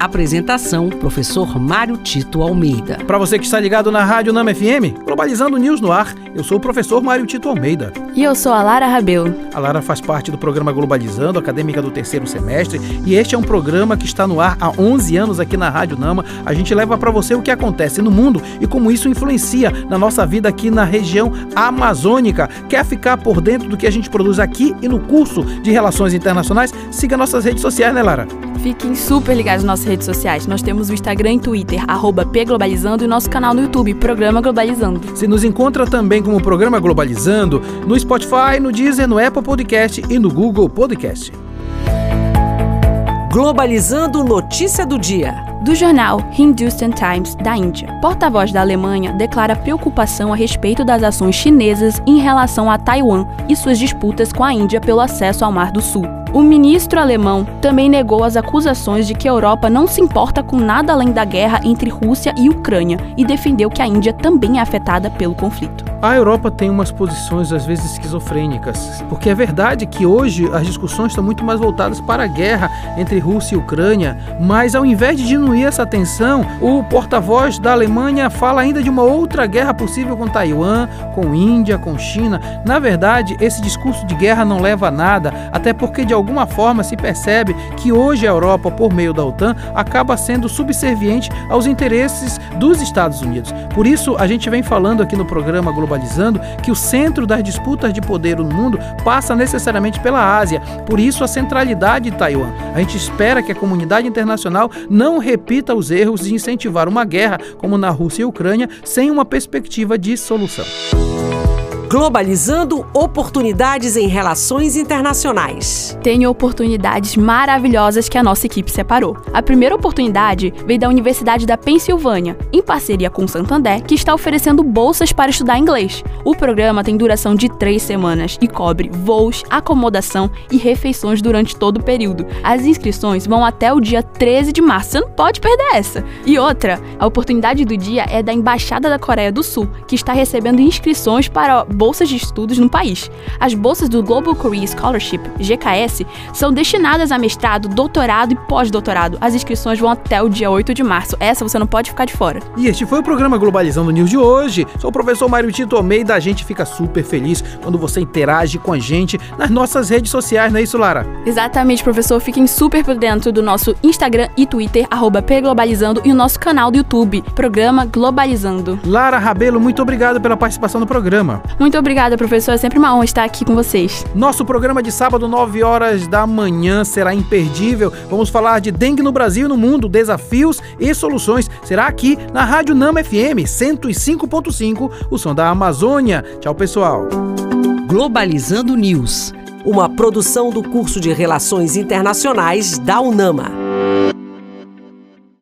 Apresentação: Professor Mário Tito Almeida. Para você que está ligado na Rádio Nama FM, Globalizando News no ar, eu sou o professor Mário Tito Almeida. E eu sou a Lara Rabelo. A Lara faz parte do programa Globalizando, acadêmica do terceiro semestre, e este é um programa que está no ar há 11 anos aqui na Rádio Nama. A gente leva para você o que acontece no mundo e como isso influencia na nossa vida aqui na região amazônica. Quer ficar por dentro do que a gente produz aqui e no curso de Relações Internacionais? Siga nossas redes sociais, né, Lara? Fiquem super ligados nas nossas redes sociais. Nós temos o Instagram e Twitter, arroba pglobalizando, e nosso canal no YouTube, Programa Globalizando. Se nos encontra também como Programa Globalizando no Spotify, no Deezer, no Apple Podcast e no Google Podcast. Globalizando Notícia do Dia. Do jornal Hindustan Times da Índia. Porta-voz da Alemanha declara preocupação a respeito das ações chinesas em relação a Taiwan e suas disputas com a Índia pelo acesso ao Mar do Sul. O ministro alemão também negou as acusações de que a Europa não se importa com nada além da guerra entre Rússia e Ucrânia e defendeu que a Índia também é afetada pelo conflito. A Europa tem umas posições às vezes esquizofrênicas, porque é verdade que hoje as discussões estão muito mais voltadas para a guerra entre Rússia e Ucrânia, mas ao invés de diminuir essa tensão, o porta-voz da Alemanha fala ainda de uma outra guerra possível com Taiwan, com Índia, com China. Na verdade, esse discurso de guerra não leva a nada, até porque de alguma forma se percebe que hoje a Europa, por meio da OTAN, acaba sendo subserviente aos interesses dos Estados Unidos. Por isso, a gente vem falando aqui no programa Globalizando que o centro das disputas de poder no mundo passa necessariamente pela Ásia. Por isso, a centralidade de Taiwan. A gente espera que a comunidade internacional não repita os erros de incentivar uma guerra como na Rússia e Ucrânia sem uma perspectiva de solução. Globalizando oportunidades em relações internacionais. Tem oportunidades maravilhosas que a nossa equipe separou. A primeira oportunidade veio da Universidade da Pensilvânia, em parceria com o Santander, que está oferecendo bolsas para estudar inglês. O programa tem duração de três semanas e cobre voos, acomodação e refeições durante todo o período. As inscrições vão até o dia 13 de março, você não pode perder essa. E outra, a oportunidade do dia é da Embaixada da Coreia do Sul, que está recebendo inscrições para bolsas de estudos no país. As bolsas do Global Korea Scholarship, GKS, são destinadas a mestrado, doutorado e pós-doutorado. As inscrições vão até o dia 8 de março. Essa você não pode ficar de fora. E este foi o programa Globalizando News de hoje. Sou o professor Mário Tito Almeida. A gente fica super feliz quando você interage com a gente nas nossas redes sociais, não é isso, Lara? Exatamente, professor. Fiquem super por dentro do nosso Instagram e Twitter, arroba pglobalizando, e o nosso canal do YouTube, Programa Globalizando. Lara Rabelo, muito obrigado pela participação no programa. Muito obrigada, professor. É sempre uma honra estar aqui com vocês. Nosso programa de sábado, 9 horas da manhã, será imperdível. Vamos falar de dengue no Brasil e no mundo, desafios e soluções. Será aqui na Rádio Nama FM 105.5, o som da Amazônia. Tchau, pessoal. Globalizando News. Uma produção do curso de Relações Internacionais da UNAMA.